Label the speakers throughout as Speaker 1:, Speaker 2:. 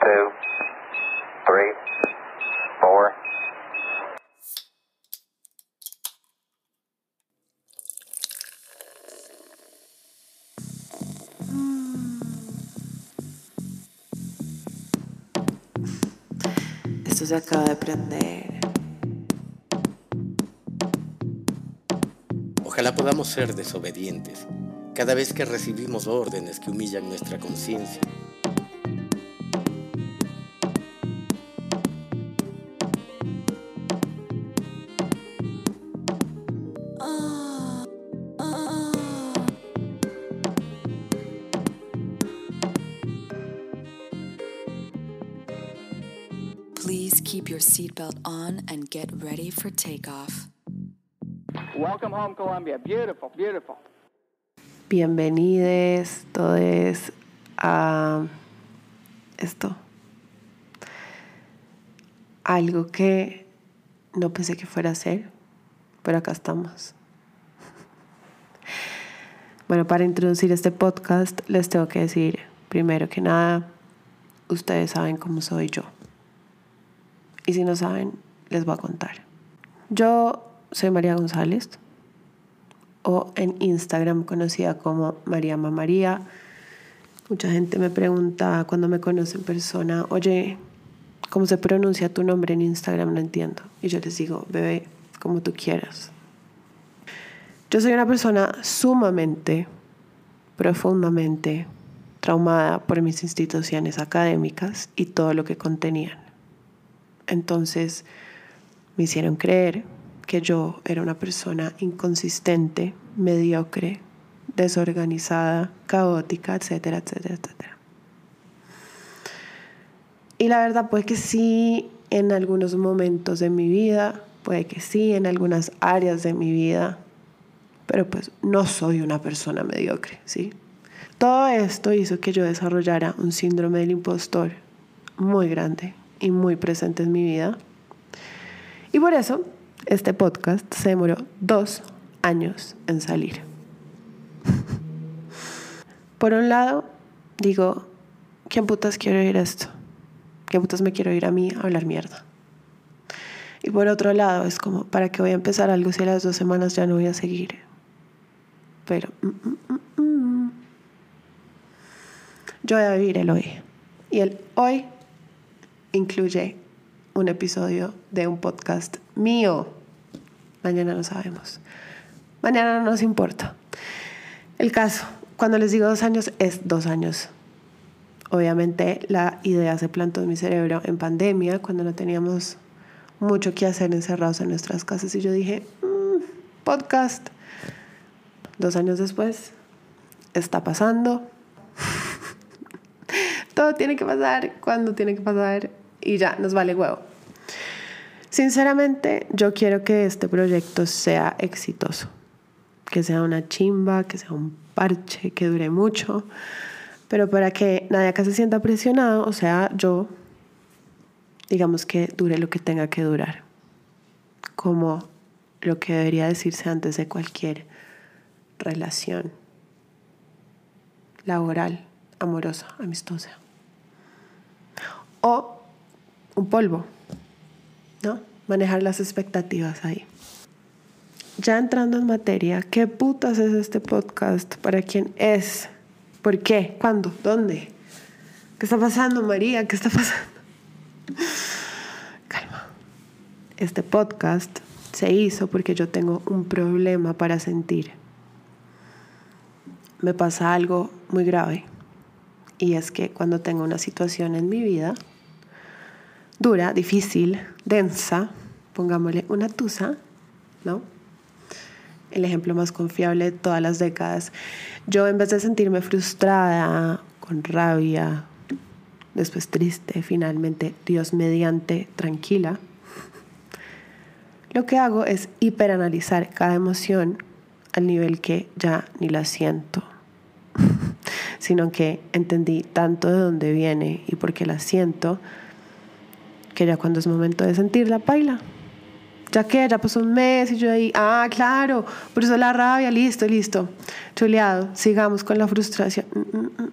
Speaker 1: two, three, four.
Speaker 2: Esto se acaba de prender.
Speaker 3: Ojalá podamos ser desobedientes cada vez que recibimos órdenes que humillan nuestra conciencia.
Speaker 2: Keep your seatbelt on and get ready for takeoff.
Speaker 4: Welcome home, Colombia. Beautiful, beautiful.
Speaker 5: Bienvenidos todos a esto. Algo que no pensé que fuera a ser, pero acá estamos. Bueno, para introducir este podcast les tengo que decir, primero que nada, ustedes saben cómo soy yo. Y si no saben, les voy a contar. Yo soy María González, o en Instagram conocida como María María. Mucha gente me pregunta cuando me conoce en persona, oye, ¿cómo se pronuncia tu nombre en Instagram? No entiendo. Y yo les digo, bebé, como tú quieras. Yo soy una persona sumamente, profundamente traumada por mis instituciones académicas y todo lo que contenían. Entonces me hicieron creer que yo era una persona inconsistente, mediocre, desorganizada, caótica, etcétera, etcétera, etcétera. Y la verdad puede que sí en algunos momentos de mi vida, puede que sí en algunas áreas de mi vida, pero pues no soy una persona mediocre, ¿sí? Todo esto hizo que yo desarrollara un síndrome del impostor muy grande y muy presente en mi vida. Y por eso este podcast se demoró dos años en salir. Por un lado, digo, ¿quién putas quiero oír esto? ¿Quién putas me quiero oír a mí hablar mierda? Y por otro lado, es como, ¿para qué voy a empezar algo si a las dos semanas ya no voy a seguir? Pero mm, mm, mm, yo voy a vivir el hoy. Y el hoy incluye un episodio de un podcast mío. Mañana no sabemos. Mañana no nos importa. El caso, cuando les digo dos años, es dos años. Obviamente la idea se plantó en mi cerebro en pandemia, cuando no teníamos mucho que hacer encerrados en nuestras casas. Y yo dije, podcast. Dos años después, está pasando. Todo tiene que pasar cuando tiene que pasar y ya, nos vale huevo. Sinceramente, yo quiero que este proyecto sea exitoso, que sea una chimba, que sea un parche, que dure mucho, pero para que nadie acá se sienta presionado, o sea, yo, digamos que dure lo que tenga que durar, como lo que debería decirse antes de cualquier relación laboral, amorosa, amistosa. O un polvo, ¿no? Manejar las expectativas ahí. Ya entrando en materia, ¿qué putas es este podcast? ¿Para quién es? ¿Por qué? ¿Cuándo? ¿Dónde? ¿Qué está pasando, María? ¿Qué está pasando? Calma. Este podcast se hizo porque yo tengo un problema para sentir. Me pasa algo muy grave. Y es que cuando tengo una situación en mi vida, dura, difícil, densa, pongámosle una tusa, ¿no? El ejemplo más confiable de todas las décadas. Yo en vez de sentirme frustrada, con rabia, después triste, finalmente, Dios mediante, tranquila, lo que hago es hiperanalizar cada emoción al nivel que ya ni la siento, sino que entendí tanto de dónde viene y por qué la siento, que ya cuando es momento de sentirla, baila. Ya que ya pasó un mes y yo ahí, ah, claro, por eso la rabia, listo, listo. Chuleado, sigamos con la frustración. Mm, mm, mm.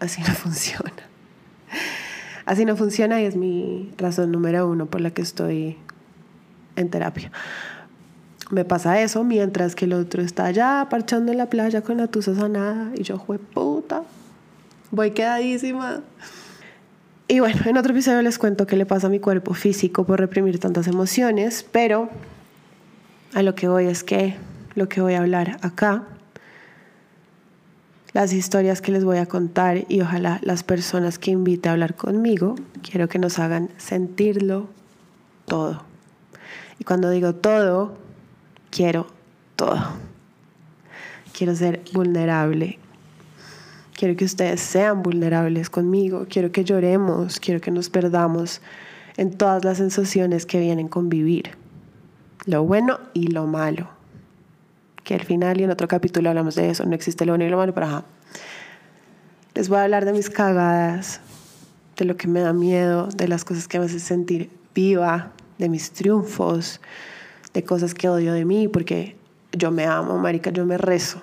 Speaker 5: Así no funciona. Así no funciona y es mi razón número uno por la que estoy en terapia. Me pasa eso mientras que el otro está allá parchando en la playa con la tusa sanada y yo, jue puta, voy quedadísima. Y bueno, en otro episodio les cuento qué le pasa a mi cuerpo físico por reprimir tantas emociones, pero a lo que voy es que lo que voy a hablar acá, las historias que les voy a contar y ojalá las personas que invite a hablar conmigo, quiero que nos hagan sentirlo todo. Y cuando digo todo, quiero todo. Quiero ser vulnerable, Quiero que ustedes sean vulnerables conmigo. Quiero que lloremos. Quiero que nos perdamos en todas las sensaciones que vienen con vivir. Lo bueno y lo malo. Que al final y en otro capítulo hablamos de eso. No existe lo bueno y lo malo, pero ajá. Les voy a hablar de mis cagadas, de lo que me da miedo, de las cosas que me hacen sentir viva, de mis triunfos, de cosas que odio de mí, porque yo me amo, marica, yo me rezo,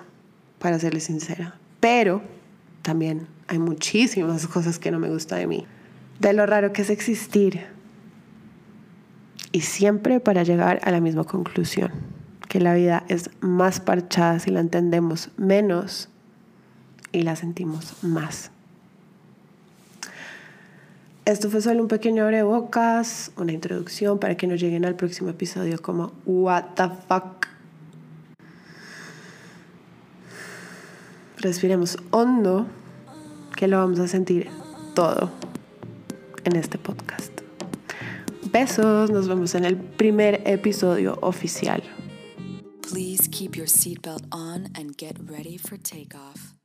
Speaker 5: para serles sincera. Pero también hay muchísimas cosas que no me gusta de mí. De lo raro que es existir. Y siempre para llegar a la misma conclusión, que la vida es más parchada si la entendemos menos y la sentimos más. Esto fue solo un pequeño abrebocas, una introducción para que nos lleguen al próximo episodio como What the fuck. Respiremos hondo que lo vamos a sentir todo en este podcast. Besos, nos vemos en el primer episodio oficial.
Speaker 2: Please keep your seatbelt on and get ready for takeoff.